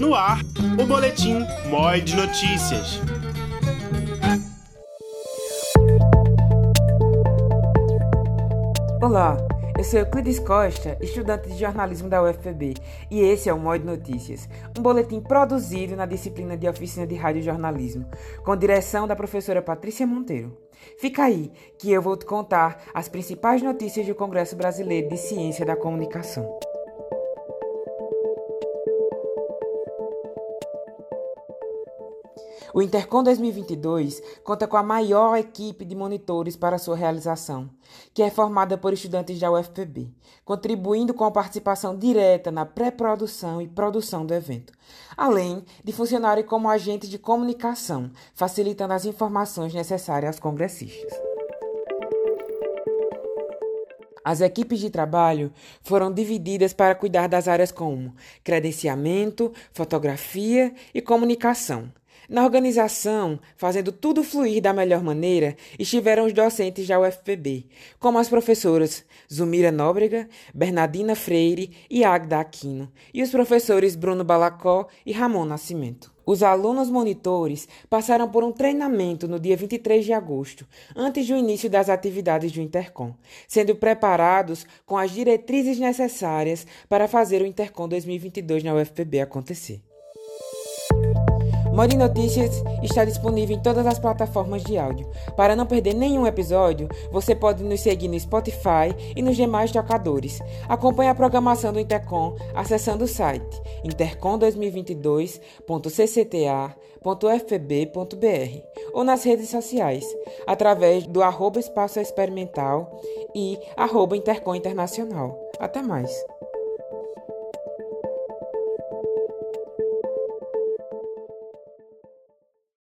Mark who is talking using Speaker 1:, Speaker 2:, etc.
Speaker 1: No ar, o Boletim MOI de Notícias.
Speaker 2: Olá, eu sou Euclides Costa, estudante de jornalismo da UFPB, e esse é o MOI de Notícias, um boletim produzido na disciplina de Oficina de Rádio Jornalismo, com direção da professora Patrícia Monteiro. Fica aí, que eu vou te contar as principais notícias do Congresso Brasileiro de Ciência da Comunicação. O Intercom 2022 conta com a maior equipe de monitores para sua realização, que é formada por estudantes da UFPB, contribuindo com a participação direta na pré-produção e produção do evento, além de funcionarem como agentes de comunicação, facilitando as informações necessárias aos congressistas. As equipes de trabalho foram divididas para cuidar das áreas como credenciamento, fotografia e comunicação, na organização, fazendo tudo fluir da melhor maneira, estiveram os docentes da UFPB, como as professoras Zumira Nóbrega, Bernardina Freire e Agda Aquino, e os professores Bruno Balacó e Ramon Nascimento. Os alunos monitores passaram por um treinamento no dia 23 de agosto, antes do início das atividades do Intercom, sendo preparados com as diretrizes necessárias para fazer o Intercom 2022 na UFPB acontecer. Mori Notícias está disponível em todas as plataformas de áudio. Para não perder nenhum episódio, você pode nos seguir no Spotify e nos demais tocadores. Acompanhe a programação do Intercom acessando o site intercom2022.ccta.fpb.br ou nas redes sociais, através do arroba Espaço Experimental e arroba Intercom Internacional. Até mais!